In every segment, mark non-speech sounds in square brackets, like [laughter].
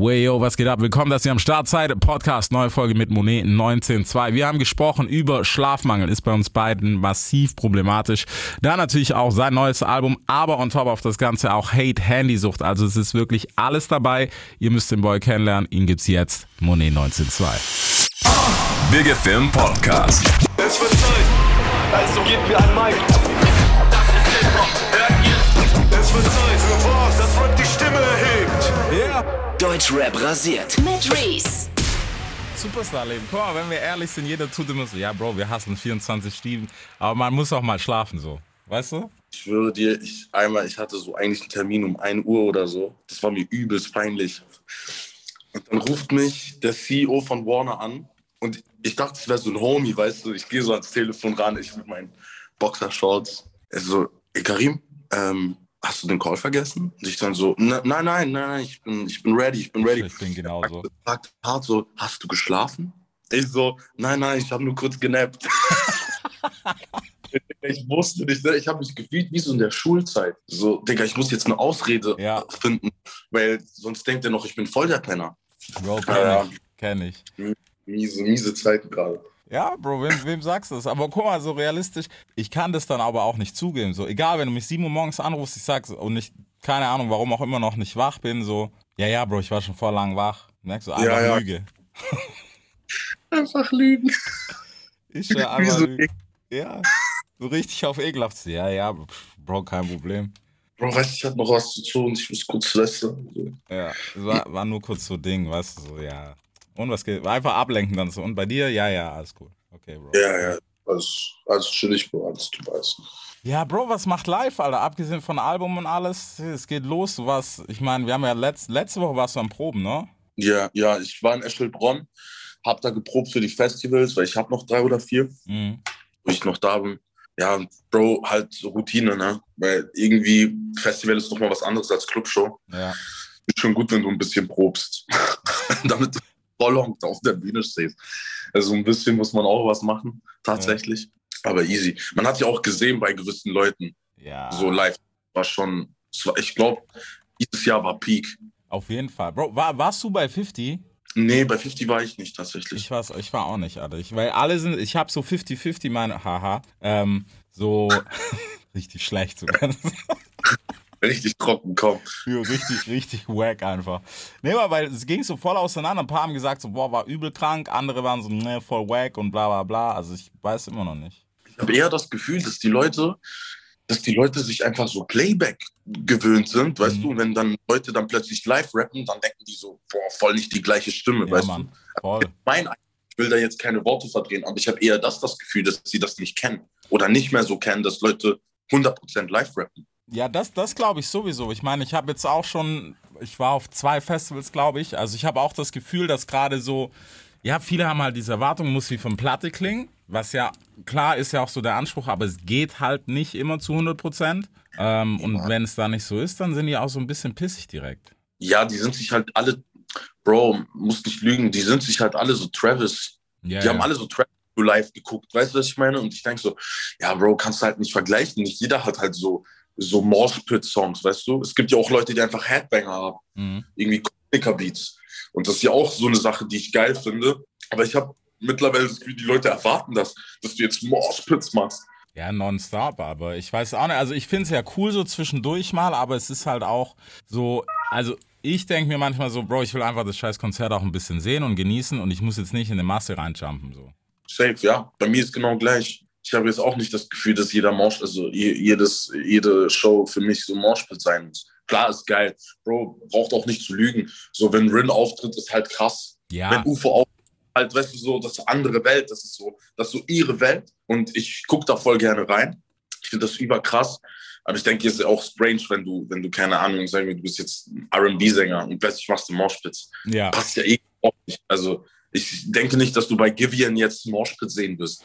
Way yo, was geht ab? Willkommen, dass ihr am Start seid. Podcast, neue Folge mit Monet 19.2. Wir haben gesprochen über Schlafmangel, ist bei uns beiden massiv problematisch. Da natürlich auch sein neues Album, aber on top auf das Ganze auch Hate Handysucht. Also es ist wirklich alles dabei. Ihr müsst den Boy kennenlernen. Ihn gibt's jetzt. Monet 19.2. Big Film Podcast. Es wird Zeit, also gebt mir ein Mic. Das ist Hip-Hop, hört ihr? Es wird Zeit für was, das Rap Yeah. Deutschrap rasiert. Mit Reese. Superstar-Leben. Guck mal, wenn wir ehrlich sind, jeder tut immer so, ja, Bro, wir hassen 24 Stunden, aber man muss auch mal schlafen, so. Weißt du? Ich schwöre dir, ich, einmal, ich hatte so eigentlich einen Termin um 1 Uhr oder so. Das war mir übelst peinlich. Und dann ruft mich der CEO von Warner an und ich dachte, es wäre so ein Homie, weißt du. Ich gehe so ans Telefon ran, ich mit meinen Boxershorts. Er so, ey Karim, ähm, hast du den Call vergessen? Und ich dann so, nein, nein, nein, nein, ich bin, ich bin ready, ich bin ready. Ich bin genauso. Sagt hart so, hast du geschlafen? Ich so, nein, nein, ich habe nur kurz genappt. [laughs] ich wusste nicht, ne? ich habe mich gefühlt wie so in der Schulzeit. So, Digga, ich muss jetzt eine Ausrede Ja. finden, weil sonst denkt er noch, ich bin voll der Penner. Bro, kenn Ja. ich. Kenn ich. Miese, miese Zeiten gerade. Ja, Bro, wem, wem sagst du das? Aber guck mal, so realistisch, ich kann das dann aber auch nicht zugeben. So, egal, wenn du mich 7 Uhr morgens anrufst, ich sag's und ich, keine Ahnung, warum auch immer noch nicht wach bin, so, ja, ja, Bro, ich war schon vor lang wach. Merkst du, einfach Ja, ja. Lüge. [laughs] Einfach lügen. Ich Wie einfach so Lüge. Ja, so richtig auf ekelhaft. Ja, ja, Bro, kein Problem. Bro, weißt du, ich hatte noch was zu tun, ich muss kurz lästern. Ja, es war, war nur kurz so Ding, weißt du, so, ja. Und was geht? Einfach ablenken dann so. Und bei dir? Ja, ja, alles gut. Okay, Bro. Ja, ja, alles, alles chillig, Bro, alles du weißt. Ja, Bro, was macht live, Alter? Abgesehen von Album und alles, es geht los. Du warst, ich meine, wir haben ja letzt, letzte Woche warst du am Proben, ne? Ja, ja, ich war in Eschelbronn, hab da geprobt für die Festivals, weil ich habe noch drei oder vier, Mhm. wo ich noch da bin. Ja, Bro, halt so Routine, ne? Weil irgendwie Festival ist doch mal was anderes als Clubshow. Ja. Ist schon gut, wenn du ein bisschen probst, [laughs] damit du voll auf der Bühne stehst. Also ein bisschen muss man auch was machen, tatsächlich. Aber easy. Man hat ja auch gesehen bei gewissen Leuten, Ja. so live war schon, ich glaube, dieses Jahr war Peak. Auf jeden Fall. Bro, war, warst du bei 50? Nee, bei 50 war ich nicht tatsächlich. Ich, war's, ich war auch nicht, Alter. Ich, weil alle sind, ich habe so 50-50, meine, haha, ähm, so [laughs] richtig schlecht sogar. [laughs] Richtig trocken, komm. Ja, richtig, richtig wack einfach. Nee, aber weil es ging so voll auseinander. Ein paar haben gesagt, so, boah, war übel krank. Andere waren so, ne, voll wack und bla bla bla. Also ich weiß immer noch nicht. Ich habe eher das Gefühl, dass die Leute, dass die Leute sich einfach so Playback gewöhnt sind, weißt Mhm. du, und wenn dann Leute dann plötzlich live rappen, dann denken die so, boah, voll nicht die gleiche Stimme, Ja, weißt Mann. du. Voll. Mein, ich will da jetzt keine Worte verdrehen, aber ich habe eher das das Gefühl, dass sie das nicht kennen oder nicht mehr so kennen, dass Leute 100% live rappen. Ja, das, das glaube ich sowieso. Ich meine, ich habe jetzt auch schon, ich war auf zwei Festivals, glaube ich. Also ich habe auch das Gefühl, dass gerade so, ja, viele haben halt diese Erwartung, muss wie von Platte klingen. Was ja, klar ist ja auch so der Anspruch, aber es geht halt nicht immer zu 100 Prozent. Ähm, und wenn es da nicht so ist, dann sind die auch so ein bisschen pissig direkt. Ja, die sind sich halt alle, Bro, muss nicht lügen, die sind sich halt alle so Travis Ja, Die ja. haben alle so Travis live geguckt, weißt du, was ich meine? Und ich denke so, ja, Bro, kannst du halt nicht vergleichen. Nicht jeder hat halt so, so Moshpit-Songs, weißt du? Es gibt ja auch Leute, die einfach Headbanger haben, Mhm. irgendwie Komiker-Beats. Und das ist ja auch so eine Sache, die ich geil finde. Aber ich habe mittlerweile das Gefühl, die Leute erwarten das, dass du jetzt Moshpits machst. Ja, nonstop, aber ich weiß auch nicht. Also ich finde es ja cool so zwischendurch mal, aber es ist halt auch so, also ich denke mir manchmal so, Bro, ich will einfach das scheiß Konzert auch ein bisschen sehen und genießen und ich muss jetzt nicht in eine Masse reinjumpen. So. Safe, ja. Bei mir ist genau gleich. Ich habe jetzt auch nicht das Gefühl, dass jeder Mosh, also je- jedes, jede Show für mich so Moshpit sein muss. Klar ist geil. Bro, braucht auch nicht zu lügen. So, wenn Rin auftritt, ist halt krass. Ja, Wenn UFO auftritt, halt, weißt du, so, das ist andere Welt. Das ist so, das ist so ihre Welt. Und ich gucke da voll gerne rein. Ich finde das überkrass. Aber ich denke, es ist auch strange, wenn du, wenn du, keine Ahnung, sagen wir, du bist jetzt ein R&B-Sänger und plötzlich machst du Moshpits. ja. Passt ja eh auch nicht. Also, ich denke nicht, dass du bei Givian jetzt Moshpit sehen wirst.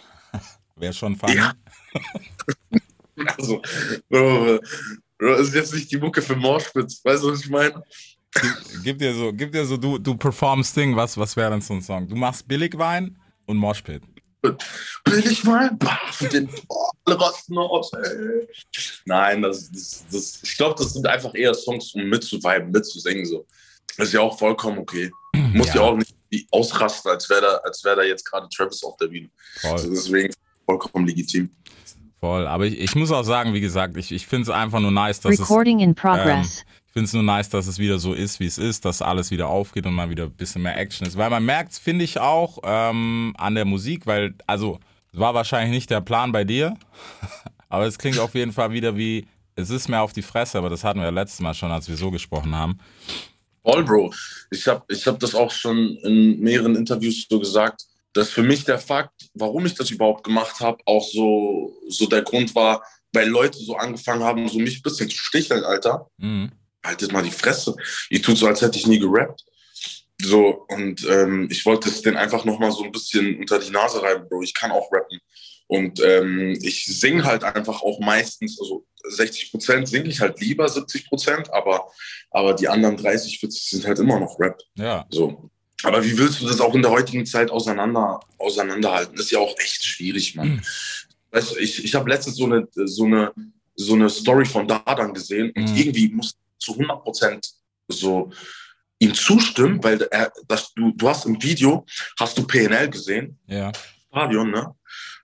Wäre schon funny. Ja. [laughs] Also, Bro, Bro, ist jetzt nicht die Mucke für Moshpits. Weißt du, was ich meine? Gib, gib dir so, gib dir so, du, du performst Ding, was, was wäre denn so ein Song? Du machst Billigwein und Moshpit. Mal? Baff, den oh, alle rasten aus. Ey. Nein, das, das, das, ich glaube, das sind einfach eher Songs, um mitzuviben, mitzusingen. So. Das ist ja auch vollkommen okay. Muss ja, Ja. auch nicht ausrasten, als wäre da, als wäre da jetzt gerade Travis auf der Bühne. Also deswegen vollkommen legitim. voll. Aber ich, ich muss auch sagen, wie gesagt, ich, ich finde es einfach nur nice, dass es Recording in progress. Ich finde es nur nice, dass es wieder so ist, wie es ist, dass alles wieder aufgeht und mal wieder ein bisschen mehr Action ist. Weil man merkt, finde ich auch ähm, an der Musik, weil, also, es war wahrscheinlich nicht der Plan bei dir, [laughs] aber es klingt auf jeden Fall wieder wie, es ist mehr auf die Fresse, aber das hatten wir ja letztes Mal schon, als wir so gesprochen haben. Voll, Bro. Ich habe ich hab das auch schon in mehreren Interviews so gesagt, dass für mich der Fakt, warum ich das überhaupt gemacht habe, auch so, so der Grund war, weil Leute so angefangen haben, so mich ein bisschen zu sticheln, Alter. Mhm. Haltet mal die Fresse. Ihr tut so, als hätte ich nie gerappt. So, und ähm, ich wollte es denen einfach nochmal so ein bisschen unter die Nase reiben, Bro. Ich kann auch rappen. Und ähm, ich singe halt einfach auch meistens, also 60 Prozent singe ich halt lieber, 70 Prozent, aber, aber die anderen 30, 40 sind halt immer noch Rap. Ja, So. Aber wie willst du das auch in der heutigen Zeit auseinander, auseinanderhalten? Das ist ja auch echt schwierig, Mann. Weißt du, ich, ich habe letztens so eine, so, eine, so eine Story von Dardan gesehen und Mhm. irgendwie muss ich zu 100 Prozent so ihm zustimmen, weil er, das, du, du hast im Video, hast du PNL gesehen, ja, Stadion, ne?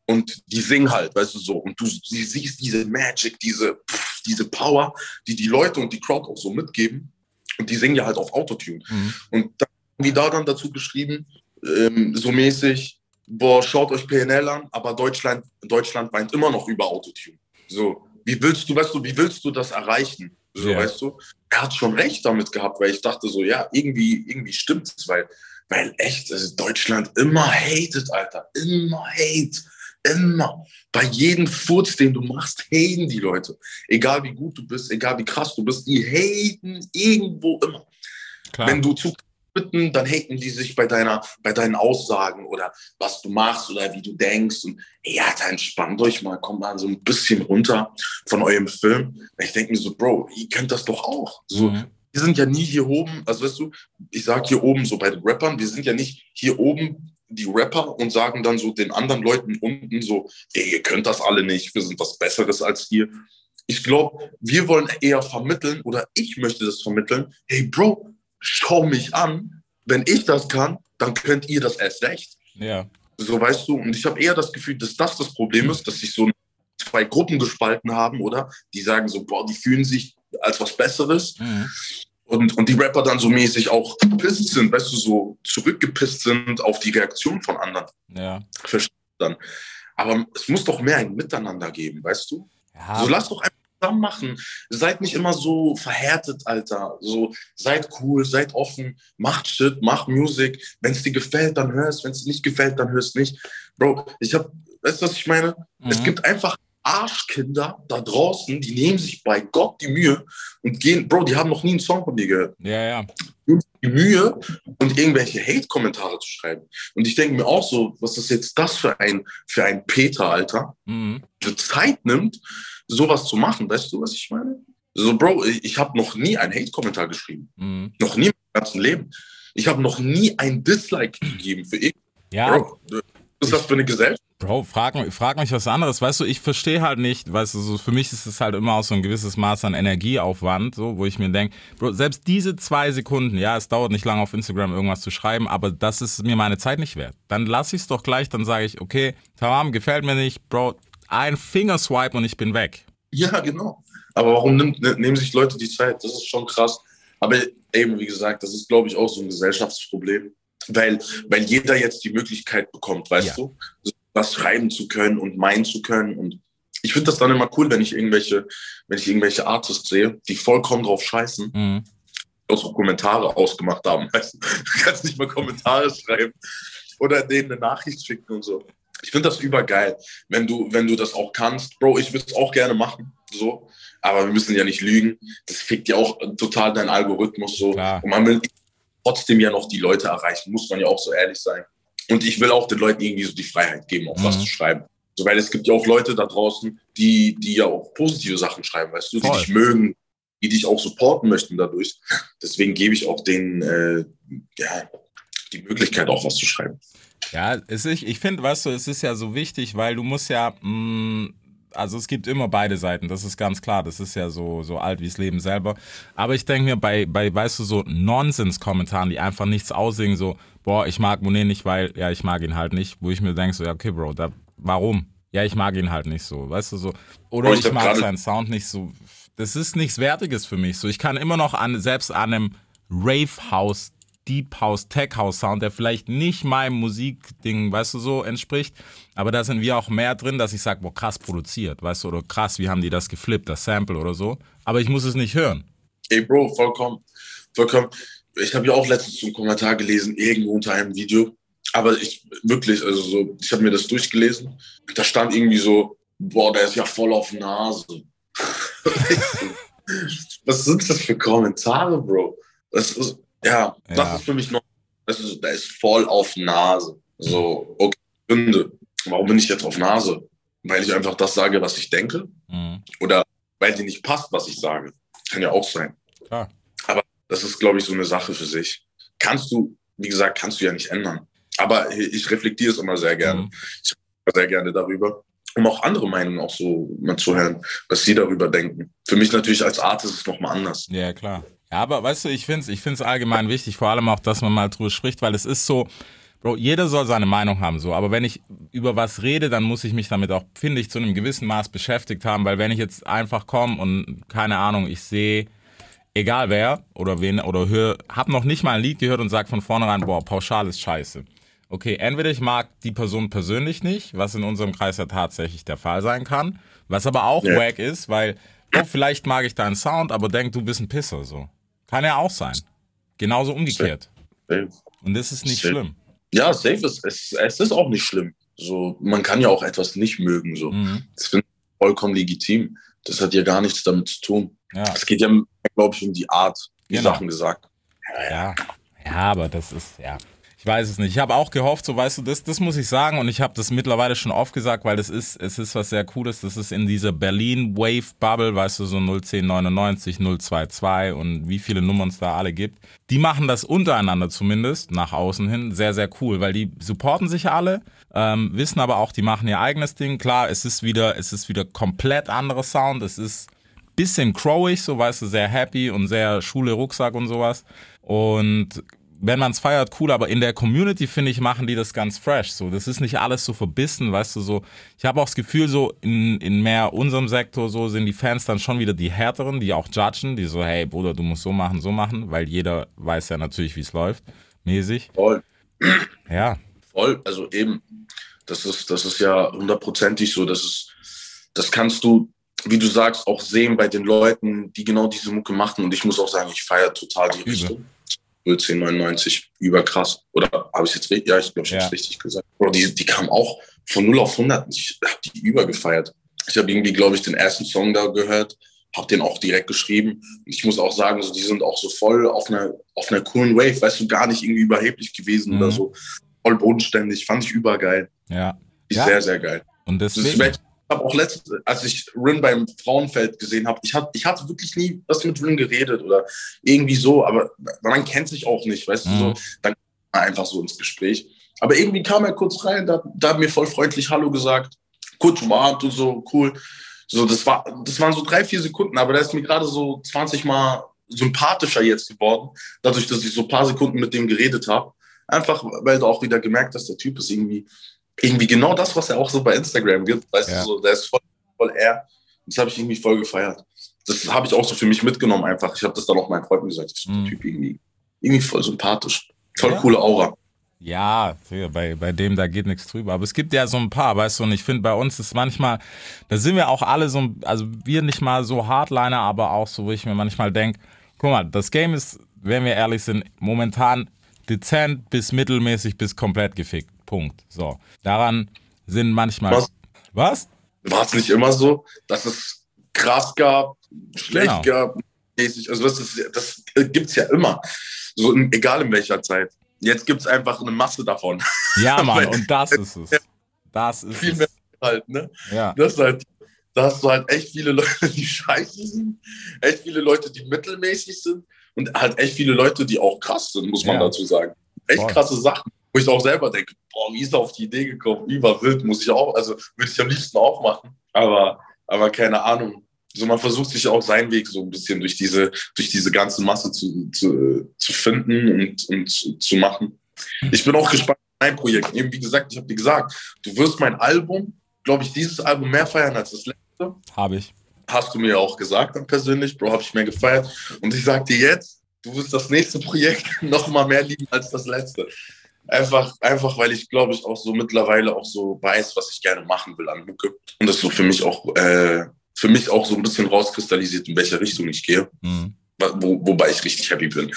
Und die singen halt, weißt du so. Und du sie siehst diese Magic, diese, pff, diese Power, die die Leute und die Crowd auch so mitgeben. Und die singen ja halt auf Autotune. mhm. Und dann die da dann dazu geschrieben, ähm, so mäßig, boah, schaut euch PNL an, aber Deutschland, Deutschland weint immer noch über Autotune. So, wie willst du, weißt du, wie willst du das erreichen? So, Ja. weißt du? Er hat schon recht damit gehabt, weil ich dachte so, ja, irgendwie, irgendwie stimmt es, weil, weil echt, also Deutschland immer hatet, Alter. Immer hate. Immer. Bei jedem Furz, den du machst, haten die Leute. Egal wie gut du bist, egal wie krass du bist, die haten irgendwo immer. klar. Wenn du zu bitten, dann haten die sich bei deiner, bei deinen Aussagen oder was du machst oder wie du denkst. Und ja, dann entspannt euch mal, kommt mal so ein bisschen runter von eurem Film. Ich denke mir so, Bro, ihr kennt das doch auch. So, Mhm. wir sind ja nie hier oben, also weißt du, ich sag hier oben so bei den Rappern, wir sind ja nicht hier oben die Rapper und sagen dann so den anderen Leuten unten so, ey, ihr könnt das alle nicht, wir sind was Besseres als ihr. Ich glaube, wir wollen eher vermitteln oder ich möchte das vermitteln, hey Bro, schau mich an, wenn ich das kann, dann könnt ihr das erst recht. Ja, So weißt du, und ich habe eher das Gefühl, dass das das Problem ist, dass sich so zwei Gruppen gespalten haben, oder? Die sagen so, boah, die fühlen sich als was Besseres mhm. und, und die Rapper dann so mäßig auch gepisst sind, weißt du, so zurückgepisst sind auf die Reaktion von anderen. ja. Verstehst dann? Aber es muss doch mehr ein Miteinander geben, weißt du? ja. So lass doch einfach zusammen machen. Seid nicht immer so verhärtet, Alter. So seid cool, seid offen, macht Shit, macht Musik. Wenn es dir gefällt, dann hörst. Wenn es dir nicht gefällt, dann hörst nicht. Bro, ich hab, weißt du, was ich meine? Es Mhm. gibt einfach Arschkinder da draußen, die nehmen sich bei Gott die Mühe und gehen, Bro, die haben noch nie einen Song von dir gehört. ja, ja. Die Mühe und irgendwelche Hate-Kommentare zu schreiben. Und ich denke mir auch so, was ist jetzt das für ein, für ein Peter, Alter? Mhm. die Zeit nimmt, sowas zu machen. Weißt du, was ich meine? So, Bro, ich, habe noch nie einen Hate-Kommentar geschrieben. Mhm. Noch nie im ganzen Leben. Ich habe noch nie ein Dislike gegeben für irgend. Ja, Bro, was ist das für eine Gesellschaft? Bro, frag, mich- frag mich was anderes. Weißt du, ich verstehe halt nicht, weißt du, so für mich ist es halt immer auch so ein gewisses Maß an Energieaufwand, so, wo ich mir denke, Bro, selbst diese zwei Sekunden, ja, es dauert nicht lange auf Instagram irgendwas zu schreiben, aber das ist mir meine Zeit nicht wert. Dann lass ich es doch gleich, dann sage ich, okay, tamam, gefällt mir nicht, Bro, ein Fingerswipe und ich bin weg. Ja, genau. Aber warum nimmt, ne, nehmen sich Leute die Zeit? Das ist schon krass. Aber eben, wie gesagt, das ist, glaube ich, auch so ein Gesellschaftsproblem. Weil, weil jeder jetzt die Möglichkeit bekommt, weißt Ja. du, was schreiben zu können und meinen zu können. Und ich finde das dann immer cool, wenn ich irgendwelche, wenn ich irgendwelche Artists sehe, die vollkommen drauf scheißen, Mhm. auch so Kommentare ausgemacht haben. [laughs] Weißt du? du kannst nicht mal Kommentare schreiben oder denen eine Nachricht schicken und so. Ich finde das übergeil, wenn du, wenn du das auch kannst. Bro, ich würde es auch gerne machen, so. Aber wir müssen ja nicht lügen. Das fickt ja auch total deinen Algorithmus so. Klar. Und man will trotzdem ja noch die Leute erreichen, muss man ja auch so ehrlich sein. Und ich will auch den Leuten irgendwie so die Freiheit geben, auch was Mhm. zu schreiben. So, weil es gibt ja auch Leute da draußen, die, die ja auch positive Sachen schreiben, weißt du, die Voll. dich mögen, die dich auch supporten möchten dadurch. Deswegen gebe ich auch denen äh, ja, die Möglichkeit, auch was zu schreiben. Ja, es ist, ich finde, weißt du, es ist ja so wichtig, weil du musst ja, mh, also es gibt immer beide Seiten, das ist ganz klar. Das ist ja so, so alt wie das Leben selber. Aber ich denke mir, bei, bei, weißt du, so Nonsens-Kommentaren, die einfach nichts aussingen, so, boah, ich mag Monet nicht, weil, ja, ich mag ihn halt nicht, wo ich mir denke, so, ja, okay, Bro, da, warum? Ja, ich mag ihn halt nicht so, weißt du, so. Oder Bro, ich ich, mag seinen Sound nicht so. Das ist nichts Wertiges für mich. So, ich kann immer noch an, selbst an einem Rave House, Deep House, Tech House Sound, der vielleicht nicht meinem Musikding, weißt du, so entspricht, aber da sind wir auch mehr drin, dass ich sage, boah, krass produziert, weißt du, oder krass, wie haben die das geflippt, das Sample oder so. Aber ich muss es nicht hören. Ey, Bro, vollkommen. Vollkommen. Ich habe ja auch letztens einen Kommentar gelesen, irgendwo unter einem Video. Aber ich wirklich, also so, ich habe mir das durchgelesen. Da stand irgendwie so, boah, der ist ja voll auf Nase. [laughs] Was sind das für Kommentare, Bro? Das ist, ja, Ja. das ist für mich noch, das ist, der ist voll auf Nase. So, okay, Gründe. Warum bin ich jetzt auf Nase? Weil ich einfach das sage, was ich denke? Mhm. Oder weil dir nicht passt, was ich sage? Kann ja auch sein. Klar. Das ist, glaube ich, so eine Sache für sich. Kannst du, wie gesagt, kannst du ja nicht ändern. Aber ich reflektiere es immer sehr gerne. Mhm. Ich rede sehr gerne darüber, um auch andere Meinungen auch so mal zu hören, was sie darüber denken. Für mich natürlich als Artist ist es nochmal anders. Ja, klar. Ja, aber weißt du, ich finde es ich find's allgemein wichtig, vor allem auch, dass man mal drüber spricht, weil es ist so, Bro, jeder soll seine Meinung haben, so. Aber wenn ich über was rede, dann muss ich mich damit auch, finde ich, zu einem gewissen Maß beschäftigt haben, weil wenn ich jetzt einfach komme und, keine Ahnung, ich sehe, egal wer oder wen oder höre, hab noch nicht mal ein Lied gehört und sag von vornherein, boah, pauschal ist scheiße. Okay, entweder ich mag die Person persönlich nicht, was in unserem Kreis ja tatsächlich der Fall sein kann, was aber auch Ja. wack ist, weil, oh, vielleicht mag ich deinen Sound, aber denk, du bist ein Pisser, so. Kann ja auch sein. Genauso umgekehrt. Safe. Und das ist nicht Safe. schlimm. Ja, safe ist, es, es ist auch nicht schlimm. So, man kann ja auch etwas nicht mögen. So. Mhm. Das finde ich vollkommen legitim. Das hat ja gar nichts damit zu tun. Ja. Es geht ja, glaube ich, um die Art, wie Genau. Sachen gesagt. Ja, ja, aber das ist, ja. Ich weiß es nicht. Ich habe auch gehofft, so weißt du, das, das muss ich sagen und ich habe das mittlerweile schon oft gesagt, weil das ist, es ist was sehr Cooles. Das ist in dieser Berlin Wave Bubble, weißt du, so 01099, 022 und wie viele Nummern es da alle gibt. Die machen das untereinander zumindest, nach außen hin, sehr, sehr cool, weil die supporten sich alle, ähm, wissen aber auch, die machen ihr eigenes Ding. Klar, es ist wieder, es ist wieder komplett anderer Sound. Es ist bisschen crowig, so weißt du, sehr happy und sehr Schule, Rucksack und sowas. Und wenn man es feiert, cool, aber in der Community, finde ich, machen die das ganz fresh. So, das ist nicht alles so verbissen, weißt du, so. Ich habe auch das Gefühl, so in, in mehr unserem Sektor, so sind die Fans dann schon wieder die härteren, die auch judgen, die so, hey Bruder, du musst so machen, so machen, weil jeder weiß ja natürlich, wie es läuft, mäßig. Voll. Ja, Voll, also eben, das ist, das ist ja hundertprozentig so, das ist, das kannst du, wie du sagst, auch sehen bei den Leuten, die genau diese Mucke machen. Und ich muss auch sagen, ich feiere total die Übel. Richtung. 1099, überkrass. Oder habe ich jetzt richtig? Ja, ich glaube, ich Ja. habe es richtig gesagt. Bro, die, die kam auch von 0 auf 100. Ich habe die übergefeiert. Ich habe irgendwie, glaube ich, den ersten Song da gehört, habe den auch direkt geschrieben. Ich muss auch sagen, so, die sind auch so voll auf einer, auf einer coolen Wave, weißt du, gar nicht irgendwie überheblich gewesen Mhm. oder so. Voll bodenständig, fand ich übergeil. ja. Ist Ja. Sehr, sehr geil. Und Das ist, deswegen. ich habe auch letztens, als ich Rin beim Frauenfeld gesehen habe, ich, hab, ich hatte wirklich nie was mit Rin geredet oder irgendwie so, aber man kennt sich auch nicht, weißt Mhm. du, so, dann kommt man einfach so ins Gespräch. Aber irgendwie kam er kurz rein, da, da hat mir voll freundlich Hallo gesagt, kurz umarmt und so, cool. So, das, war, das waren so drei, vier Sekunden, aber der ist mir gerade so 20 Mal sympathischer jetzt geworden, dadurch, dass ich so ein paar Sekunden mit dem geredet habe. Einfach, weil du auch wieder gemerkt hast, der Typ ist irgendwie, irgendwie genau das, was er auch so bei Instagram gibt. Weißt Ja. du, so, der ist voll, voll er. Das habe ich irgendwie voll gefeiert. Das habe ich auch so für mich mitgenommen einfach. Ich habe das dann auch meinen Freunden gesagt. Ich so, Mhm. Typ irgendwie, irgendwie voll sympathisch. Voll Ja. coole Aura. Ja, bei, bei dem, da geht nichts drüber. Aber es gibt ja so ein paar, weißt du, und ich finde, bei uns ist manchmal, da sind wir auch alle so, also wir nicht mal so Hardliner, aber auch so, wo ich mir manchmal denke, guck mal, das Game ist, wenn wir ehrlich sind, momentan dezent bis mittelmäßig bis komplett gefickt. Punkt. So. Daran sind manchmal. Was? Was? War es nicht immer so, dass es krass gab, schlecht Genau. gab, mäßig? Also das, ist, das gibt es ja immer. So egal in welcher Zeit. Jetzt gibt es einfach eine Masse davon. Ja, [laughs] Mann, und das ist es. Das ist Viel mehr es. halt, ne? Ja. Das ist halt, da hast du halt echt viele Leute, die scheiße sind, echt viele Leute, die mittelmäßig sind und halt echt viele Leute, die auch krass sind, muss man Ja. dazu sagen. Echt Voll. krasse Sachen. Wo ich auch selber denke, boah, wie ist er auf die Idee gekommen? Überwild, muss ich auch, also würde ich am liebsten auch machen. Aber, aber keine Ahnung. So, man versucht sich auch seinen Weg so ein bisschen durch diese, durch diese ganze Masse zu, zu, zu finden und, und zu, zu machen. Ich bin auch gespannt auf mein Projekt. Eben wie gesagt, ich habe dir gesagt, du wirst mein Album, glaube ich, dieses Album mehr feiern als das letzte. Habe ich. Hast du mir auch gesagt dann persönlich, Bro, habe ich mehr gefeiert. Und ich sag dir jetzt, du wirst das nächste Projekt [laughs] noch mal mehr lieben als das letzte. Einfach, einfach, weil ich glaube ich auch so mittlerweile auch so weiß, was ich gerne machen will an Mucke. Und das so für mich auch, äh, für mich auch so ein bisschen rauskristallisiert, in welche Richtung ich gehe. Mhm. Wo, wobei ich richtig happy bin.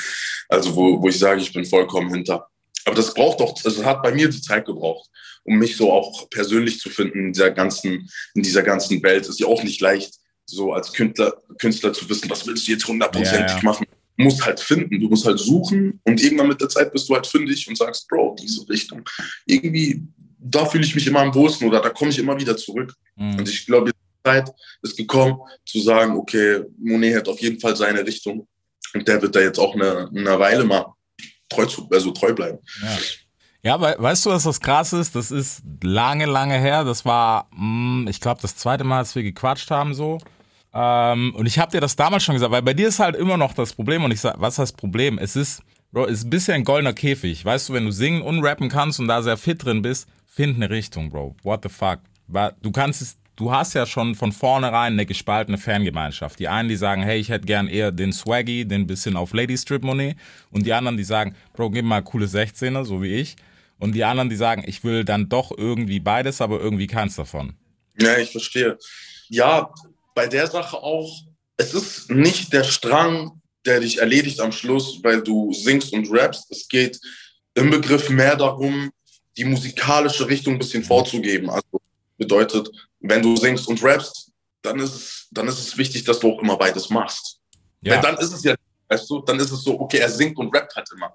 Also wo, wo ich sage, ich bin vollkommen hinter. Aber das braucht doch, also hat bei mir die Zeit gebraucht, um mich so auch persönlich zu finden in dieser ganzen, in dieser ganzen Welt. Ist ja auch nicht leicht, so als Künstler, Künstler zu wissen, was willst du jetzt hundertprozentig Ja, ja. machen. Musst halt finden, du musst halt suchen und irgendwann mit der Zeit bist du halt fündig und sagst, Bro, diese Richtung. Irgendwie, da fühle ich mich immer am wohlsten oder da komme ich immer wieder zurück. Mhm. Und ich glaube, die Zeit ist gekommen, zu sagen, okay, Monet hat auf jeden Fall seine Richtung und der wird da jetzt auch eine, eine Weile mal treu, zu, also treu bleiben. Ja. Ja, we weißt du, was das krass ist? Das ist lange, lange her. Das war, mh, ich glaube, das zweite Mal, als wir gequatscht haben, so. Ähm, und ich habe dir das damals schon gesagt, weil bei dir ist halt immer noch das Problem. Und ich sag, was heißt Problem? Es ist, Bro, es ist ein bisschen ein goldener Käfig. Weißt du, wenn du singen und rappen kannst und da sehr fit drin bist, find eine Richtung, Bro. What the fuck? Du kannst es, du hast ja schon von vornherein eine gespaltene Fangemeinschaft. Die einen, die sagen, hey, ich hätte gern eher den Swaggy, den bisschen auf Lady Strip Money. Und die anderen, die sagen, Bro, gib mal coole 16er, so wie ich. Und die anderen, die sagen, ich will dann doch irgendwie beides, aber irgendwie keins davon. Ja, ich verstehe. Ja, bei der Sache auch, es ist nicht der Strang, der dich erledigt am Schluss, weil du singst und rappst. Es geht im Begriff mehr darum, die musikalische Richtung ein bisschen vorzugeben. Also bedeutet, wenn du singst und rappst, dann ist es, dann ist es wichtig, dass du auch immer beides machst. Ja, Weil dann ist es ja, weißt du, dann ist es so, okay, er singt und rappt halt immer.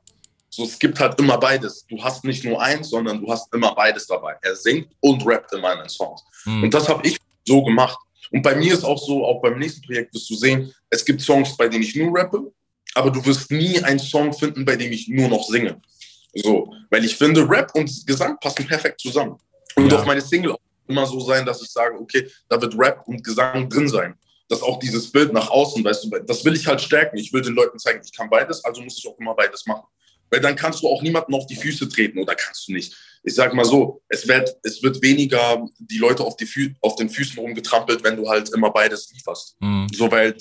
So, es gibt halt immer beides. Du hast nicht nur eins, sondern du hast immer beides dabei. Er singt und rappt in meinen Songs. Hm. Und das habe ich so gemacht. Und bei mir ist auch so, auch beim nächsten Projekt wirst du sehen, es gibt Songs, bei denen ich nur rappe, aber du wirst nie einen Song finden, bei dem ich nur noch singe. So, weil ich finde, Rap und Gesang passen perfekt zusammen. Und Ja. auch meine Single auch immer so sein, dass ich sage, okay, da wird Rap und Gesang drin sein. Dass auch dieses Bild nach außen, weißt du, das will ich halt stärken. Ich will den Leuten zeigen, ich kann beides, also muss ich auch immer beides machen. Weil dann kannst du auch niemanden auf die Füße treten oder kannst du nicht. Ich sag mal so, es wird, es wird weniger die Leute auf, die Fü auf den Füßen rumgetrampelt, wenn du halt immer beides lieferst. Hm. So, weil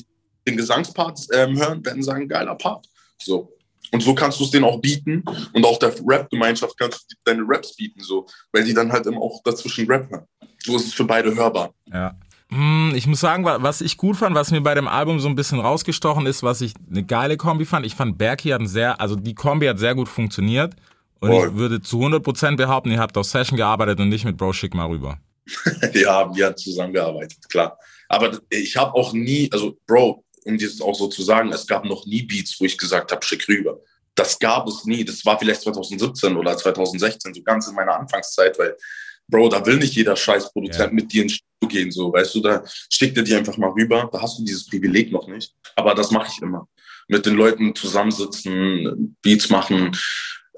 den Gesangspart ähm, hören, werden sagen, geiler Part. So. Und so kannst du es denen auch bieten und auch der Rap-Gemeinschaft kannst du deine Raps bieten, so, weil die dann halt immer auch dazwischen Rap hören. So ist es für beide hörbar. Ja. Hm, Ich muss sagen, wa- was ich gut fand, was mir bei dem Album so ein bisschen rausgestochen ist, was ich eine geile Kombi fand. Ich fand Berkey hat ein sehr, also die Kombi hat sehr gut funktioniert. Und Voll. ich würde zu 100% behaupten, ihr habt auf Session gearbeitet und nicht mit Bro Schick mal rüber. [laughs] ja, wir haben zusammengearbeitet, klar. Aber ich habe auch nie, also Bro, um dieses auch so zu sagen, es gab noch nie Beats, wo ich gesagt habe, schick rüber. Das gab es nie. Das war vielleicht 2017 oder 2016, so ganz in meiner Anfangszeit, weil, Bro, da will nicht jeder Scheißproduzent Ja. mit dir ins Studio gehen, so, weißt du, da schickt er dir einfach mal rüber. Da hast du dieses Privileg noch nicht. Aber das mache ich immer. Mit den Leuten zusammensitzen, Beats machen.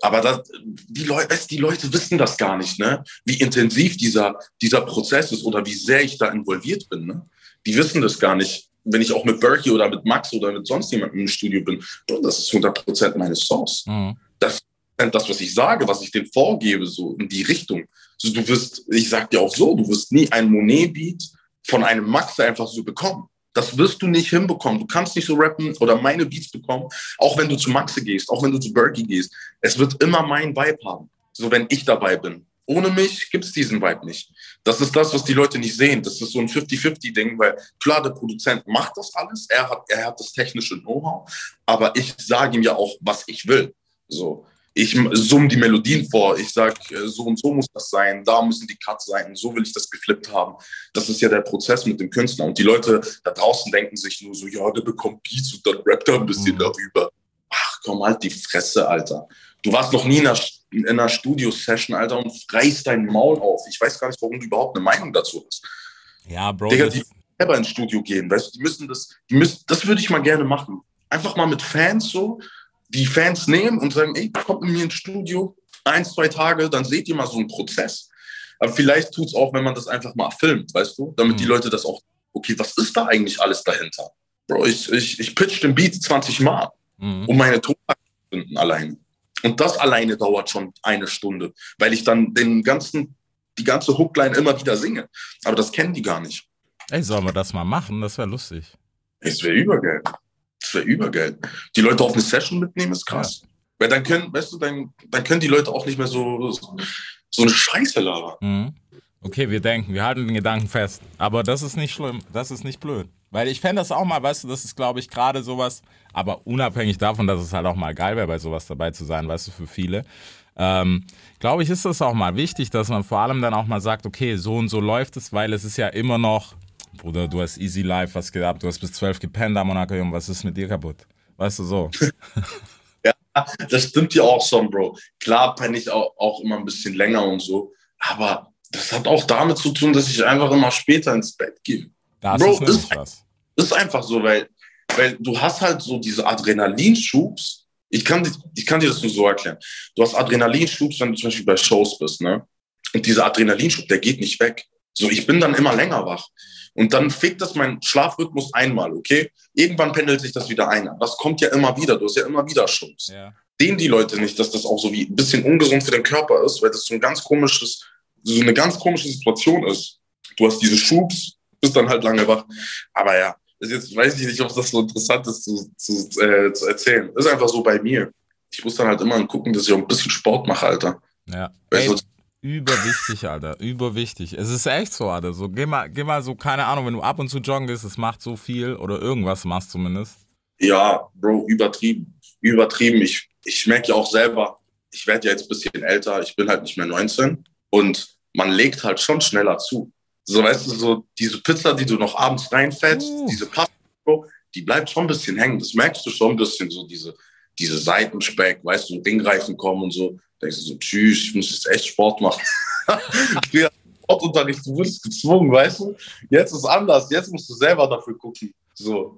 Aber das, die, Leute, die Leute wissen das gar nicht, ne? wie intensiv dieser, dieser Prozess ist oder wie sehr ich da involviert bin. Ne? Die wissen das gar nicht. Wenn ich auch mit Berkey oder mit Max oder mit sonst jemandem im Studio bin, das ist 100% meine Songs. Mhm. Das das, was ich sage, was ich denen vorgebe, so in die Richtung. So, du wirst, ich sag dir auch so, du wirst nie ein Monet-Beat von einem Max einfach so bekommen. Das wirst du nicht hinbekommen. Du kannst nicht so rappen oder meine Beats bekommen, auch wenn du zu Maxe gehst, auch wenn du zu Berkey gehst. Es wird immer mein Vibe haben, so wenn ich dabei bin. Ohne mich gibt es diesen Vibe nicht. Das ist das, was die Leute nicht sehen. Das ist so ein 50-50-Ding, weil klar, der Produzent macht das alles, er hat, er hat das technische Know-how, aber ich sage ihm ja auch, was ich will. So, ich summe die Melodien vor, ich sage, so und so muss das sein, da müssen die Cuts sein, so will ich das geflippt haben. Das ist ja der Prozess mit dem Künstler. Und die Leute da draußen denken sich nur so, ja, der bekommt Beats und dann rappt er ein bisschen Mhm. darüber. Ach, komm halt die Fresse, Alter. Du warst noch nie in einer, in einer Studio-Session, Alter, und reißt dein Maul auf. Ich weiß gar nicht, warum du überhaupt eine Meinung dazu hast. Ja, Bro. Digga, die selber ins Studio gehen, weißt du, die müssen das, die müssen, das würde ich mal gerne machen. Einfach mal mit Fans so, die Fans nehmen und sagen, ey, kommt mit mir ins Studio, ein, zwei Tage, dann seht ihr mal so einen Prozess. Aber vielleicht tut es auch, wenn man das einfach mal filmt, weißt du? Damit die Mhm. Leute das auch, okay, was ist da eigentlich alles dahinter? Bro, ich, ich, ich pitch den Beat 20 Mal, Mhm. um meine Tonlage zu finden alleine. Und das alleine dauert schon eine Stunde, weil ich dann den ganzen, die ganze Hookline immer wieder singe. Aber das kennen die gar nicht. Ey, sollen wir das mal machen? Das wäre lustig. Es wäre übergeil. Das wäre übergeil. Die Leute auf eine Session mitnehmen, ist krass. Weil dann können, weißt du, dann, dann können die Leute auch nicht mehr so, so eine Scheiße labern. Mhm. Okay, wir denken, wir halten den Gedanken fest. Aber das ist nicht schlimm, das ist nicht blöd. Weil ich fände das auch mal, weißt du, das ist, glaube ich, gerade sowas, aber unabhängig davon, dass es halt auch mal geil wäre, bei sowas dabei zu sein, weißt du, für viele. Ähm, glaube ich, ist das auch mal wichtig, dass man vor allem dann auch mal sagt, okay, so und so läuft es, weil es ist ja immer noch, Bruder, du hast easy life, was geht ab, du hast bis zwölf gepennt am Monaco, Junge, was ist mit dir kaputt? Weißt du, so. [laughs] Das stimmt ja auch schon, Bro. Klar penne ich auch, auch immer ein bisschen länger und so. Aber das hat auch damit zu tun, dass ich einfach immer später ins Bett gehe. Das Bro, ist ist- was. ist einfach so, weil, weil du hast halt so diese Adrenalinschubs. Ich kann, ich kann dir das nur so erklären. Du hast Adrenalinschubs, wenn du zum Beispiel bei Shows bist, ne? Und dieser Adrenalinschub, der geht nicht weg. So, ich bin dann immer länger wach. Und dann fickt das meinen Schlafrhythmus einmal, okay? Irgendwann pendelt sich das wieder ein. Das kommt ja immer wieder. Du hast ja immer wieder Schubs. Ja. Sehen die Leute nicht, dass das auch so wie ein bisschen ungesund für den Körper ist, weil das so ein ganz komisches, so eine ganz komische Situation ist. Du hast diese Schubs, bist dann halt lange wach. Aber ja, jetzt weiß ich nicht, ob das so interessant ist zu, zu, äh, zu erzählen. Ist einfach so bei mir. Ich muss dann halt immer gucken, dass ich auch ein bisschen Sport mache, Alter. Ja. Weil Ey, sonst- Überwichtig, Alter. Überwichtig. Es ist echt so, Alter. So, geh mal, geh mal so, keine Ahnung, wenn du ab und zu joggen gehst, es macht so viel oder irgendwas machst zumindest. Ja, Bro, übertrieben. Übertrieben. Ich, ich merke ja auch selber, ich werde ja jetzt ein bisschen älter, ich bin halt nicht mehr 19 und man legt halt schon schneller zu. So, weißt du, so diese Pizza, die du noch abends reinfällst, Uh. diese Pasta, die bleibt schon ein bisschen hängen. Das merkst du schon ein bisschen, so diese, diese Seitenspeck, weißt du, Ringreifen kommen und so. Denkst du so, tschüss, ich muss jetzt echt Sport machen. [laughs] Früher Sportunterricht, du wurdest gezwungen, weißt du? Jetzt ist anders, jetzt musst du selber dafür gucken. So.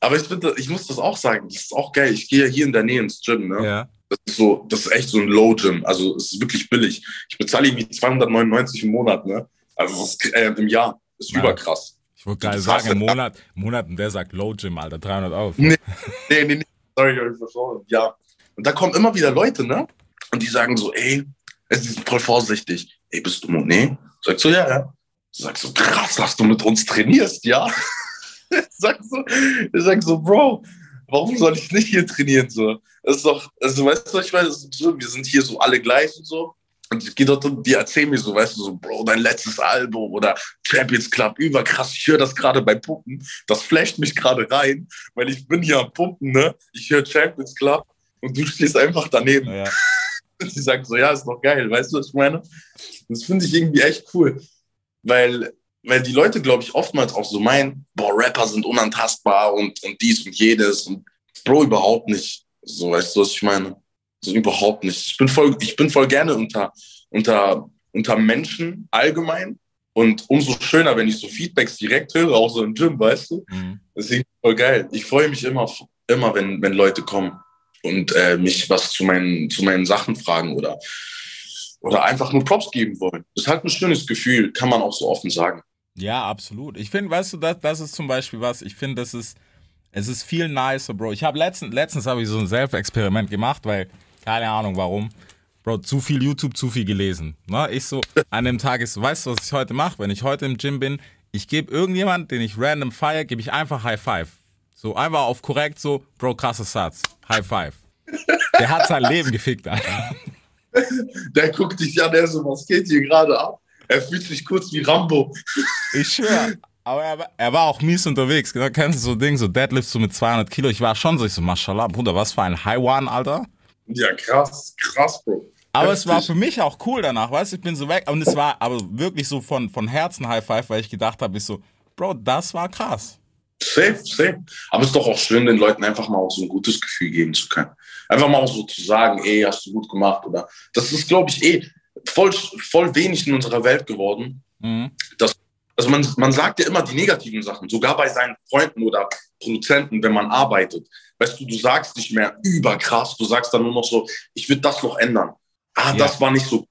Aber ich finde, ich muss das auch sagen, das ist auch geil. Ich gehe ja hier in der Nähe ins Gym, ne? Ja. Das ist so, das ist echt so ein Low Gym. Also es ist wirklich billig. Ich bezahle irgendwie 299 im Monat, ne? Also das ist, äh, im Jahr. Das ist Ja. überkrass. Ich wollte gerade sagen, im Monat, Monat, der sagt Low Gym, Alter, 300 Euro. Nee. Nee, nee, nee. Sorry, ich hab mich. Ja. Und da kommen immer wieder Leute, ne? Und die sagen so, ey, es ist voll vorsichtig. Ey, bist du Monet? Sagst so, ja, ja. Sagst so, krass, dass du mit uns trainierst, ja? [laughs] Sag so, ich sag so, Bro, warum soll ich nicht hier trainieren? So, das ist doch, also weißt du, ich ist so, wir sind hier so alle gleich und so. Und ich gehe dort und die erzählen mir so, weißt du, so, Bro, dein letztes Album oder Champions Club, überkrass, ich höre das gerade bei Pumpen. Das flasht mich gerade rein, weil ich bin hier am Pumpen, ne? Ich höre Champions Club und du stehst einfach daneben. Ja. [laughs] [laughs] Sie sagen so, ja, ist doch geil, weißt du, was ich meine? Das finde ich irgendwie echt cool, weil, weil die Leute, glaube ich, oftmals auch so meinen, boah, Rapper sind unantastbar und, und dies und jedes und Bro, überhaupt nicht. So, weißt du, was ich meine? So, überhaupt nicht. Ich bin voll, ich bin voll gerne unter, unter, unter Menschen allgemein und umso schöner, wenn ich so Feedbacks direkt höre, auch so im Gym, weißt du? Mhm. Deswegen voll geil. Ich freue mich immer, immer wenn, wenn Leute kommen und äh, mich was zu meinen, zu meinen Sachen fragen oder, oder einfach nur Props geben wollen. Das ist halt ein schönes Gefühl, kann man auch so offen sagen. Ja, absolut. Ich finde, weißt du, das, das ist zum Beispiel was, ich finde, das ist, es ist viel nicer, Bro. Ich habe letztens, letztens habe ich so ein Selbstexperiment gemacht, weil, keine Ahnung warum, Bro, zu viel YouTube, zu viel gelesen. Ne? Ich so, an dem Tag ist, weißt du, was ich heute mache? Wenn ich heute im Gym bin, ich gebe irgendjemand, den ich random feier, gebe ich einfach High Five. So einfach auf korrekt so, Bro, krasser Satz. High Five. Der hat sein Leben gefickt, Alter. Der guckt dich an, der so, was geht hier gerade ab? Er fühlt sich kurz wie Rambo. Ich schwör. Aber er, war- er war auch mies unterwegs. Genau, kennst du so Ding, so Deadlifts so mit 200 Kilo. Ich war schon so, ich so, Mashallah, Bruder, was für ein High One, Alter. Ja, krass, krass, Bro. Aber es war Heftig. für mich auch cool danach, weißt du, ich bin so weg. Und es war aber wirklich so von, von Herzen High Five, weil ich gedacht habe, ich so, Bro, das war krass. Safe, safe. Aber es ist doch auch schön, den Leuten einfach mal auch so ein gutes Gefühl geben zu können. Einfach mal auch so zu sagen, ey, hast du gut gemacht oder. Das ist, glaube ich, eh voll, voll wenig in unserer Welt geworden. Mhm. Also man, man sagt ja immer die negativen Sachen, sogar bei seinen Freunden oder Produzenten, wenn man arbeitet. Weißt du, du sagst nicht mehr überkrass, du sagst dann nur noch so, ich würde das noch ändern. ah, Ja. das war nicht so.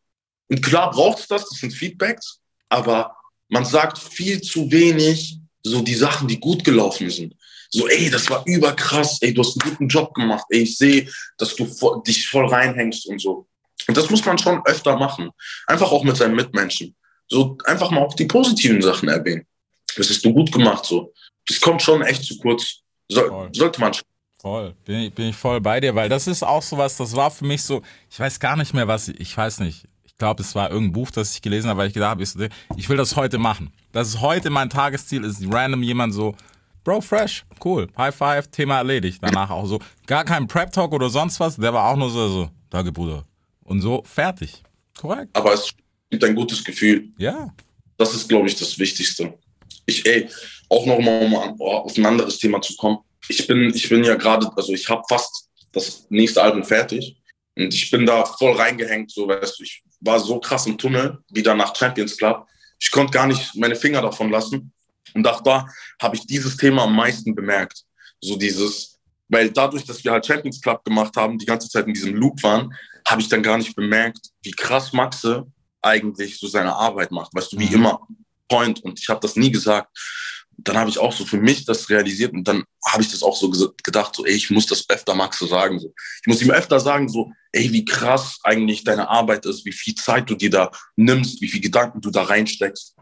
Und klar braucht es das, das sind Feedbacks, aber man sagt viel zu wenig so die Sachen, die gut gelaufen sind. So, ey, das war überkrass, ey, du hast einen guten Job gemacht, ey, ich sehe, dass du vo dich voll reinhängst und so. Und das muss man schon öfter machen. Einfach auch mit seinen Mitmenschen. So einfach mal auch die positiven Sachen erwähnen. Das hast du gut gemacht, so. Das kommt schon echt zu kurz. So, sollte man schon. Voll, bin ich, bin ich voll bei dir, weil das ist auch sowas, das war für mich so, ich weiß gar nicht mehr, was, ich weiß nicht, ich glaube, es war irgendein Buch, das ich gelesen habe, weil ich gedacht habe, ich, so, ich will das heute machen. Das ist heute mein Tagesziel, ist random jemand so, Bro, fresh, cool, High Five, Thema erledigt. Danach auch so, gar kein Prep-Talk oder sonst was, der war auch nur so, so, danke Bruder. Und so, fertig. Korrekt. Aber es gibt ein gutes Gefühl. Ja. Das ist, glaube ich, das Wichtigste. Ich, ey, auch noch mal, um oh, auf ein anderes Thema zu kommen. Ich bin, ich bin ja gerade, also ich habe fast das nächste Album fertig und ich bin da voll reingehängt, so weißt du, ich war so krass im Tunnel, wieder nach Champions Club. Ich konnte gar nicht meine Finger davon lassen und auch da habe ich dieses Thema am meisten bemerkt. So dieses, weil dadurch, dass wir halt Champions Club gemacht haben, die ganze Zeit in diesem Loop waren, habe ich dann gar nicht bemerkt, wie krass Maxe eigentlich so seine Arbeit macht. Weißt du, wie Mhm. immer Point und ich habe das nie gesagt. Dann habe ich auch so für mich das realisiert und dann habe ich das auch so gedacht, so, ey, ich muss das öfter Max so sagen. So. Ich muss ihm öfter sagen, so, ey, wie krass eigentlich deine Arbeit ist, wie viel Zeit du dir da nimmst, wie viel Gedanken du da reinsteckst.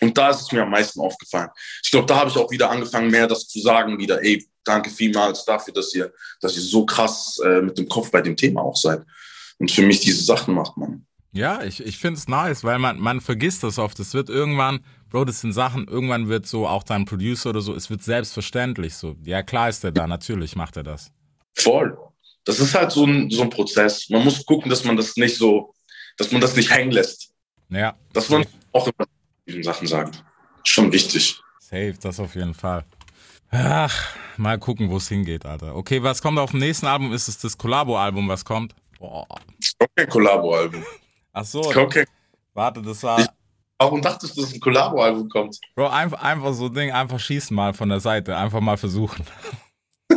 Und da ist es mir am meisten aufgefallen. Ich glaube, da habe ich auch wieder angefangen, mehr das zu sagen, wieder, ey, danke vielmals dafür, dass ihr, dass ihr so krass äh, mit dem Kopf bei dem Thema auch seid. Und für mich diese Sachen macht man. Ja, ich, ich finde es nice, weil man, man vergisst das oft. Es wird irgendwann, Bro, das sind Sachen, irgendwann wird so, auch dein Producer oder so, es wird selbstverständlich so. Ja, klar ist er da, natürlich macht er das. Voll. Das ist halt so ein, so ein Prozess. Man muss gucken, dass man das nicht so, dass man das nicht hängen lässt. Ja. Dass man auch immer diesen Sachen sagt. Schon wichtig. Safe, das auf jeden Fall. Ach, mal gucken, wo es hingeht, Alter. Okay, was kommt auf dem nächsten Album? Ist es das Collabo-Album, was kommt? Boah. Es kommt kein Collabo-Album. Ach so, kein- warte, das war. Ich- Warum dachtest du, dass ein Collabo-Album kommt? Bro, einfach, einfach so ein Ding, einfach schießen mal von der Seite, einfach mal versuchen. [laughs]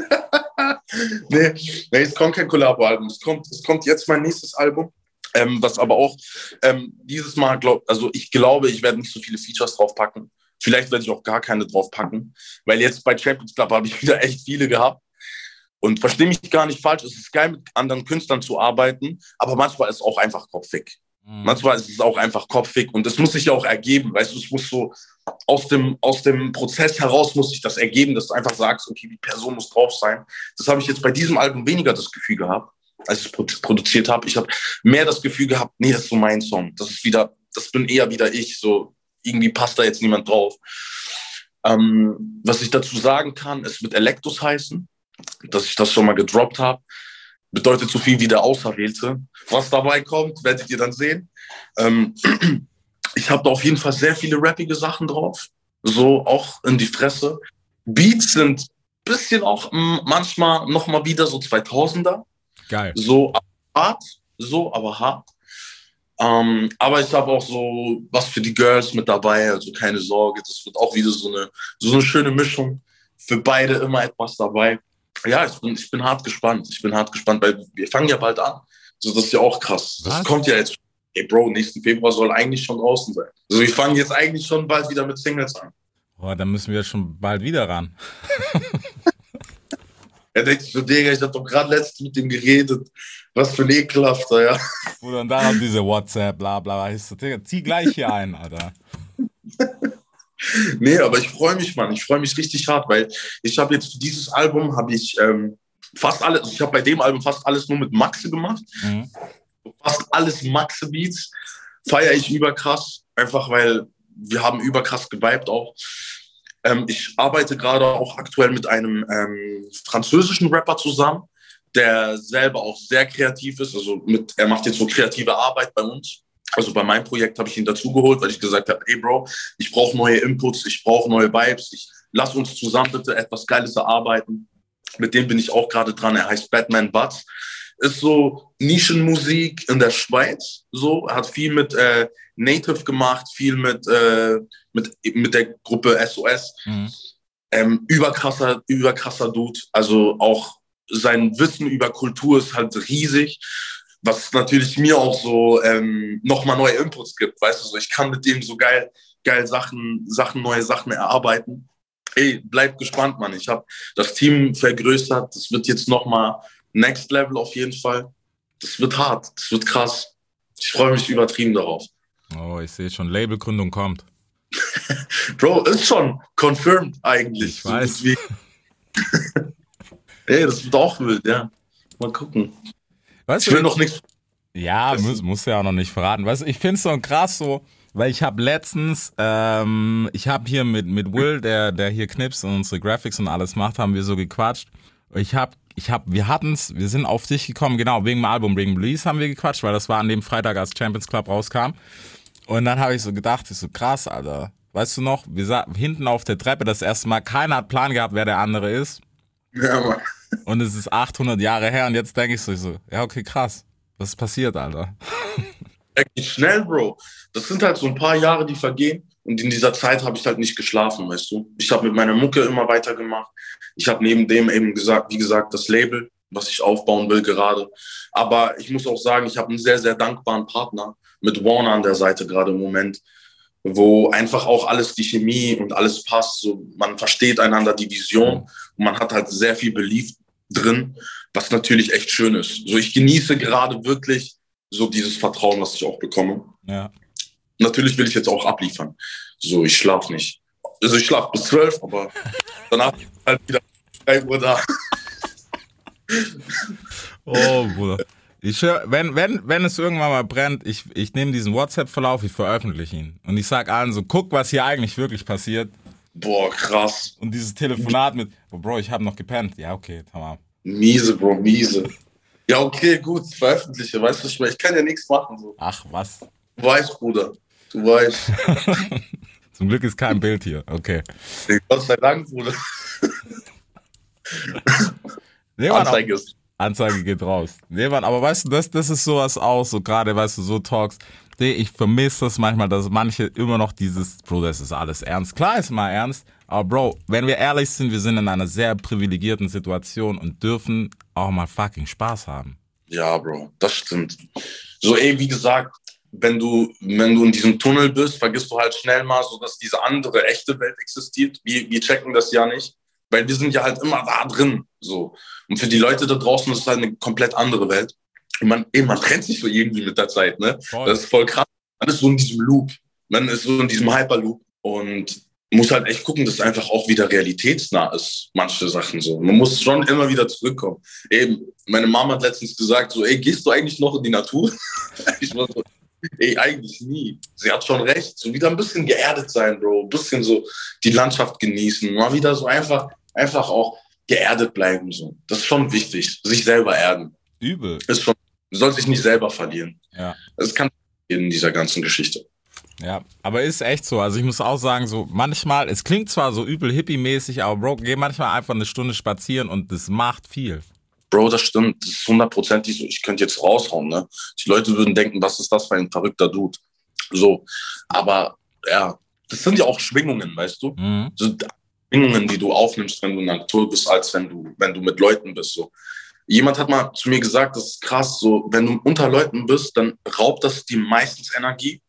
Nee, nee, es kommt kein Collabo-Album. Es kommt, es kommt jetzt mein nächstes Album. Ähm, was aber auch ähm, dieses Mal, glaub, also ich glaube, ich werde nicht so viele Features draufpacken. Vielleicht werde ich auch gar keine draufpacken, weil jetzt bei Champions Club habe ich [laughs] wieder echt viele gehabt. Und verstehe mich gar nicht falsch, es ist geil, mit anderen Künstlern zu arbeiten, aber manchmal ist es auch einfach kopfig. Manchmal ist es auch einfach kopfig und es muss sich ja auch ergeben, weißt du, es muss so aus dem, aus dem Prozess heraus muss sich das ergeben, dass du einfach sagst, okay, die Person muss drauf sein. Das habe ich jetzt bei diesem Album weniger das Gefühl gehabt, als ich es produ- produziert habe. Ich habe mehr das Gefühl gehabt, nee, das ist so mein Song. Das ist wieder, das bin eher wieder ich. So irgendwie passt da jetzt niemand drauf. Ähm, was ich dazu sagen kann, es wird Electus heißen, dass ich das schon mal gedroppt habe. Bedeutet so viel wie der Auserwählte. Was dabei kommt, werdet ihr dann sehen. Ähm, [clears throat] ich habe da auf jeden Fall sehr viele rappige Sachen drauf. So auch in die Fresse. Beats sind ein bisschen auch mm, manchmal nochmal wieder so 2000er. Geil. So hart, so, aber hart. Ähm, aber ich habe auch so was für die Girls mit dabei, also keine Sorge. Das wird auch wieder so eine, so eine schöne Mischung. Für beide immer etwas dabei. Ja, ich bin, ich bin hart gespannt. Ich bin hart gespannt, weil wir fangen ja bald an. So, das ist ja auch krass. Das Was? kommt ja jetzt. Ey, Bro, nächsten Februar soll eigentlich schon draußen sein. Also wir fangen jetzt eigentlich schon bald wieder mit Singles an. Boah, dann müssen wir schon bald wieder ran. [laughs] Er denkt sich so, Digga, ich hab doch gerade letztens mit dem geredet. Was für ein ekelhafter, ja. Bruder, und dann diese WhatsApp, bla bla. Ich so, Digga, zieh gleich hier ein, Alter. [laughs] [laughs] Nee, aber ich freue mich, Mann. Ich freue mich richtig hart, weil ich habe jetzt für dieses Album habe ich ähm, fast alles, also ich habe bei dem Album fast alles nur mit Maxe gemacht. Mhm. Fast alles Maxe Beats. Feiere ich überkrass, einfach weil wir haben überkrass geweibt auch. Ähm, ich arbeite gerade auch aktuell mit einem ähm, französischen Rapper zusammen, der selber auch sehr kreativ ist. Also mit, er macht jetzt so kreative Arbeit bei uns. Also bei meinem Projekt habe ich ihn dazugeholt, weil ich gesagt habe, ey Bro, ich brauche neue Inputs, ich brauche neue Vibes, ich lass uns zusammen bitte etwas Geiles erarbeiten. Mit dem bin ich auch gerade dran. Er heißt Batman Butts. Ist so Nischenmusik in der Schweiz. So, er hat viel mit äh, Native gemacht, viel mit, äh, mit, mit der Gruppe SOS. Mhm. Ähm, überkrasser, überkrasser Dude. Also auch sein Wissen über Kultur ist halt riesig. Was natürlich mir auch so ähm, nochmal neue Inputs gibt, weißt du, so ich kann mit dem so geil, geil Sachen, Sachen, neue Sachen erarbeiten. Ey, bleib gespannt, Mann. Ich habe das Team vergrößert. Das wird jetzt nochmal Next Level auf jeden Fall. Das wird hart, das wird krass. Ich freue mich übertrieben darauf. Oh, ich sehe schon, Labelgründung kommt. [laughs] Bro, ist schon confirmed eigentlich. Ich weiß. [laughs] Ey, das wird auch wild, ja. Mal gucken. Weißt Ich will noch nichts. Ja, muss, muss ja auch noch nicht verraten. Weißt du, ich finde es so krass so, weil ich habe letztens, ähm, ich habe hier mit, mit Will, der, der hier knipst und unsere Graphics und alles macht, haben wir so gequatscht. Ich habe, ich habe, wir hatten's, wir sind auf dich gekommen, genau, wegen dem Album Ring Release haben wir gequatscht, weil das war an dem Freitag, als Champions Club rauskam. Und dann habe ich so gedacht, ich so krass, Alter. Weißt du noch, wir sa hinten auf der Treppe das erste Mal, keiner hat Plan gehabt, wer der andere ist. Ja, Mann. Und es ist 800 Jahre her und jetzt denke ich so, so, ja, okay, krass. Was ist passiert, Alter? Echt schnell, Bro. Das sind halt so ein paar Jahre, die vergehen. Und in dieser Zeit habe ich halt nicht geschlafen, weißt du. Ich habe mit meiner Mucke immer weitergemacht. Ich habe neben dem eben gesagt, wie gesagt, das Label, was ich aufbauen will gerade. Aber ich muss auch sagen, ich habe einen sehr, sehr dankbaren Partner mit Warner an der Seite gerade im Moment, wo einfach auch alles die Chemie und alles passt. So, man versteht einander die Vision und man hat halt sehr viel Belief drin, was natürlich echt schön ist. So, ich genieße gerade wirklich so dieses Vertrauen, was ich auch bekomme. Ja. Natürlich will ich jetzt auch abliefern. So, ich schlafe nicht. Also ich schlafe bis zwölf, aber [laughs] danach halt wieder drei Uhr da. Oh, Bruder. Ich schwör, wenn, wenn, wenn es irgendwann mal brennt, ich, ich nehme diesen WhatsApp-Verlauf, ich veröffentliche ihn. Und ich sag allen so, guck, was hier eigentlich wirklich passiert. Boah, krass. Und dieses Telefonat mit, oh, Bro, ich habe noch gepennt. Ja, okay, tamam. Miese, Bro, miese. Ja, okay, gut, veröffentliche. Weißt du, ich kann ja nichts machen. So. Ach, was? Du weißt, Bruder. Du weißt. [laughs] Zum Glück ist kein Bild hier. Okay. Gott sei Dank, Bruder. Nee, Mann, Anzeige ist. Anzeige geht raus. Nee, Mann, aber weißt du, das, das ist sowas auch, so gerade, weißt du, so Talks. Nee, ich vermisse das manchmal, dass manche immer noch dieses, Bro, das ist alles ernst. Klar ist mal ernst, aber Bro, wenn wir ehrlich sind, wir sind in einer sehr privilegierten Situation und dürfen auch mal fucking Spaß haben. Ja, Bro, das stimmt. So, ey, wie gesagt, wenn du, wenn du in diesem Tunnel bist, vergisst du halt schnell mal, so dass diese andere echte Welt existiert. Wir, wir checken das ja nicht, weil wir sind ja halt immer da drin. So. Und für die Leute da draußen ist es halt eine komplett andere Welt. Und man, ey, man trennt sich so irgendwie mit der Zeit, ne? Voll. Das ist voll krass. Man ist so in diesem Loop. Man ist so in diesem Hyperloop und muss halt echt gucken, dass es einfach auch wieder realitätsnah ist, manche Sachen so. Man muss schon immer wieder zurückkommen. Eben, meine Mama hat letztens gesagt, so, ey, gehst du eigentlich noch in die Natur? [laughs] ich war so, ey, eigentlich nie. Sie hat schon recht. So wieder ein bisschen geerdet sein, Bro. Ein bisschen so die Landschaft genießen. Mal wieder so einfach, einfach auch geerdet bleiben. So. Das ist schon wichtig. Sich selber erden. Übel. Ist schon, soll sich nicht selber verlieren. Ja. Das kann in dieser ganzen Geschichte. Ja, aber ist echt so. Also ich muss auch sagen, so manchmal, es klingt zwar so übel hippie-mäßig, aber Bro, geh manchmal einfach eine Stunde spazieren und das macht viel. Bro, das stimmt. Das ist hundertprozentig so. Ich könnte jetzt raushauen, ne? Die Leute würden denken, was ist das für ein verrückter Dude? So. Aber ja, das sind ja auch Schwingungen, weißt du? Mhm. So Schwingungen, die du aufnimmst, wenn du in der Natur bist, als wenn du, wenn du mit Leuten bist. So. Jemand hat mal zu mir gesagt, das ist krass, so, wenn du unter Leuten bist, dann raubt das dir meistens Energie.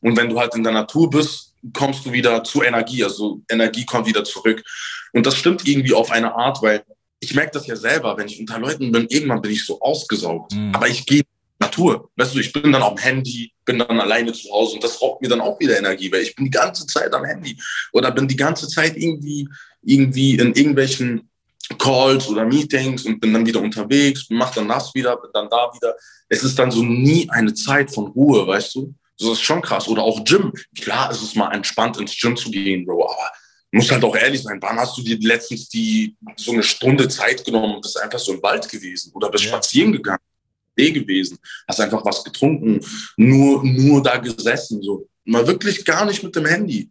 Und wenn du halt in der Natur bist, kommst du wieder zu Energie. Also Energie kommt wieder zurück. Und das stimmt irgendwie auf eine Art, weil ich merke das ja selber, wenn ich unter Leuten bin, irgendwann bin ich so ausgesaugt. Mhm. Aber ich gehe Natur. Weißt du, ich bin dann am Handy, bin dann alleine zu Hause und das raubt mir dann auch wieder Energie, weil ich bin die ganze Zeit am Handy oder bin die ganze Zeit irgendwie, irgendwie in irgendwelchen Calls oder Meetings und bin dann wieder unterwegs, mach dann das wieder, bin dann da wieder. Es ist dann so nie eine Zeit von Ruhe, weißt du? Das ist schon krass. Oder auch Gym. Klar ist es mal entspannt, ins Gym zu gehen, Bro, aber muss halt auch ehrlich sein. Wann hast du dir letztens die so eine Stunde Zeit genommen und bist einfach so im Wald gewesen oder bist Ja. spazieren gegangen, gewesen, hast einfach was getrunken, nur, nur da gesessen, so. Mal wirklich gar nicht mit dem Handy.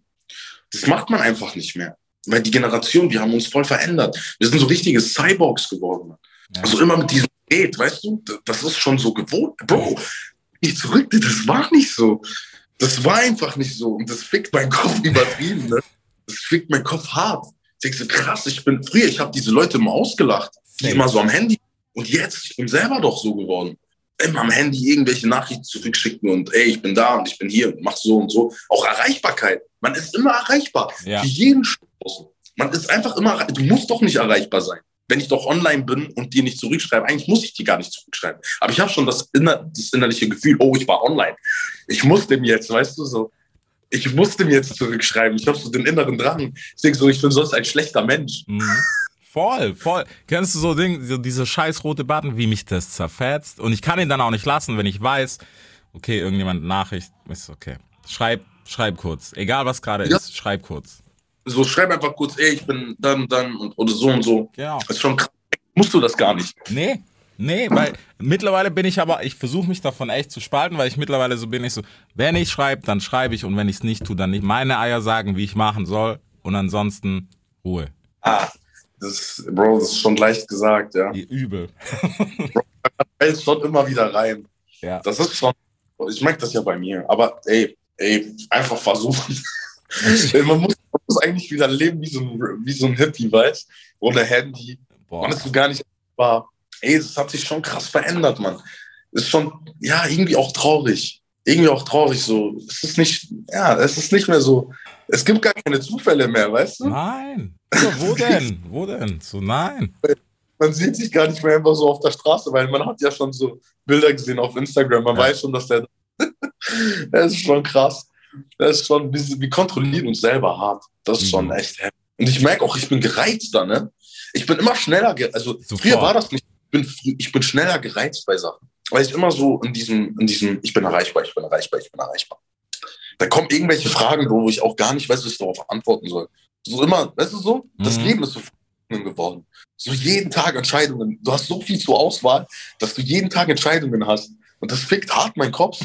Das macht man einfach nicht mehr. Weil die Generation, wir haben uns voll verändert. Wir sind so richtige Cyborgs geworden. Ja. Also immer mit diesem Gerät, weißt du? Das ist schon so gewohnt. Bro, ich zurück, das war nicht so. Das war einfach nicht so. Und das fickt meinen Kopf [laughs] übertrieben. Ne? Das fickt meinen Kopf hart. Ich denke so, krass, ich bin früher, ich habe diese Leute immer ausgelacht. Die immer so am Handy. Und jetzt, ich bin selber doch so geworden. immer am Handy irgendwelche Nachrichten zurückschicken und ey, ich bin da und ich bin hier und mach so und so. Auch Erreichbarkeit. Man ist immer erreichbar. Ja. Für jeden Stoß. Man ist einfach immer, du musst doch nicht erreichbar sein. Wenn ich doch online bin und dir nicht zurückschreibe, eigentlich muss ich dir gar nicht zurückschreiben. Aber ich habe schon das, inner, das innerliche Gefühl, oh, ich war online. Ich muss dem jetzt, weißt du, so. Ich musste mir jetzt zurückschreiben. Ich habe so den inneren Drang. Ich denke so, ich bin sonst ein schlechter Mensch. Mhm. Voll, voll. Kennst du so Ding, so diese scheiß rote Button, wie mich das zerfetzt? Und ich kann ihn dann auch nicht lassen, wenn ich weiß, okay, irgendjemand Nachricht, ist okay. Schreib, schreib kurz. Egal was gerade Ja. ist, schreib kurz. So, schreib einfach kurz, ey, ich bin dann, dann und oder so und so. Genau. Das ist schon krass. Musst du das gar nicht. Nee, nee, weil mittlerweile bin ich aber, ich versuche mich davon echt zu spalten, weil ich mittlerweile so bin, ich so, wenn ich schreibe, dann schreibe ich und wenn ich es nicht tue, dann nicht. Meine Eier sagen, wie ich machen soll und ansonsten Ruhe. Ah, das, Bro, das ist schon leicht gesagt, ja. Die Übel. Fällt schon immer wieder rein. Ja. Das ist schon, ich merke das ja bei mir. Aber ey, ey, einfach versuchen. [laughs] man, muss, man muss eigentlich wieder leben wie so ein, wie so ein Hippie, weißt Ohne Handy. Boah. Man ist so gar nicht war. Ey, das hat sich schon krass verändert, Mann. Ist schon, ja, irgendwie auch traurig. Irgendwie auch traurig so. Es ist nicht, ja, es ist nicht mehr so. Es gibt gar keine Zufälle mehr, weißt du? Nein. So, wo [laughs] denn? Wo denn? So, nein. man sieht sich gar nicht mehr einfach so auf der Straße, weil man hat ja schon so Bilder gesehen auf Instagram. Man Ja. weiß schon, dass der. [laughs] das ist schon krass. Das ist schon, wir, kontrollieren uns selber hart. Das ist schon Mhm. echt heftig. Und ich merke auch, ich bin gereizter, ne? Ich bin immer schneller, also Sofort. früher war das nicht. Ich bin, ich bin schneller gereizt bei Sachen. Weil ich immer so in diesem, in diesem, ich bin erreichbar, ich bin erreichbar, ich bin erreichbar. Da kommen irgendwelche Fragen, wo ich auch gar nicht weiß, was ich darauf antworten soll. So immer, weißt du so? Das Mhm. Leben ist so geworden. So jeden Tag Entscheidungen. Du hast so viel zur Auswahl, dass du jeden Tag Entscheidungen hast. Und das fickt hart meinen Kopf.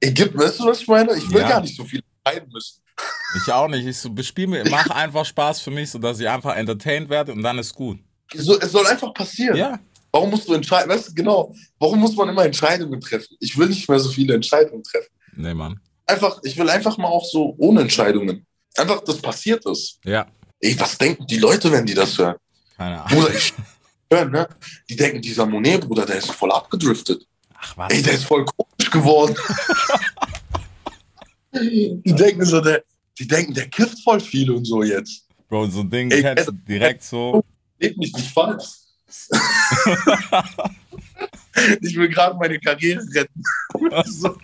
Ich gib, weißt du, was ich meine? Ich will Ja. gar nicht so viel entscheiden müssen. Ich auch nicht. Ich so, bespiel mir, mach einfach Spaß für mich, sodass ich einfach entertained werde und dann ist gut. So, es soll einfach passieren. Ja. Warum musst du entscheiden? Weißt du, genau. Warum muss man immer Entscheidungen treffen? Ich will nicht mehr so viele Entscheidungen treffen. Nee, Mann. Einfach, ich will einfach mal auch so ohne Entscheidungen. Einfach, dass passiert ist. Ja. Ey, was denken die Leute, wenn die das hören? Keine Ahnung. Bruder, ich [laughs] höre, ne? Die denken, dieser Monet, Bruder, der ist voll abgedriftet. Ach was. Ey, der ist voll komisch geworden. [laughs] die denken so, der, die denken, der kifft voll viel und so jetzt. Bro, so ein Ding Ey, kennst du direkt so. [laughs] Geht mich nicht falsch. ich will gerade meine Karriere retten. so,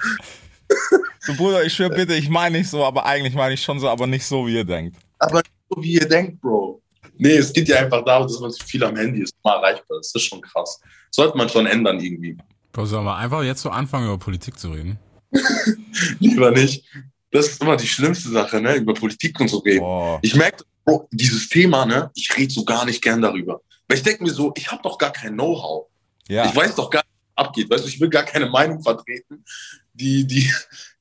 So, Bruder, ich schwör bitte, ich meine nicht so, aber eigentlich meine ich schon so, aber nicht so, wie ihr denkt. aber nicht so, wie ihr denkt, Bro. Nee, es geht ja einfach darum, dass man so viel am Handy ist, mal erreichbar ist. Das ist schon krass. Sollte man schon ändern irgendwie. Bro, sollen wir einfach jetzt so anfangen, über Politik zu reden? [laughs] Lieber nicht. Das ist immer die schlimmste Sache, ne? Über Politik und so reden. Boah. Ich merke, Bro, dieses Thema, ne? Ich rede so gar nicht gern darüber. Weil ich denke mir so, ich habe doch gar kein Know-how. Ja. Ich weiß doch gar nicht, was abgeht. Weißt du, ich will gar keine Meinung vertreten. Die, die,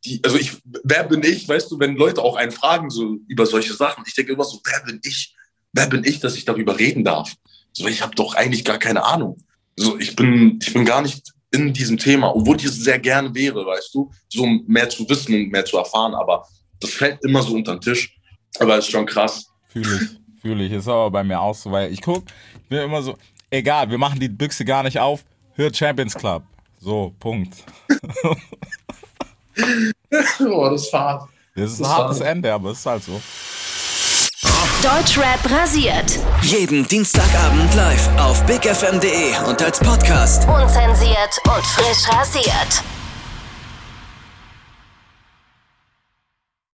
die, also ich, wer bin ich, weißt du, wenn Leute auch einen fragen so über solche Sachen, ich denke immer so, wer bin ich? Wer bin ich, dass ich darüber reden darf? So, ich habe doch eigentlich gar keine Ahnung. So, ich bin, ich bin gar nicht in diesem Thema, obwohl ich es sehr gerne wäre, weißt du, so mehr zu wissen und mehr zu erfahren, aber das fällt immer so unter den Tisch. Aber es ist schon krass. Fühle ich, fühle ich. Ist aber bei mir auch so, weil ich guck, ich bin immer so, egal, wir machen die Büchse gar nicht auf, hört Champions Club. So, Punkt. [laughs] oh, das war Das ist ein Das hartes war- Ende, aber es ist halt so. Deutschrap rasiert. Jeden Dienstagabend live auf bigfm.de und als Podcast. Unzensiert und frisch rasiert.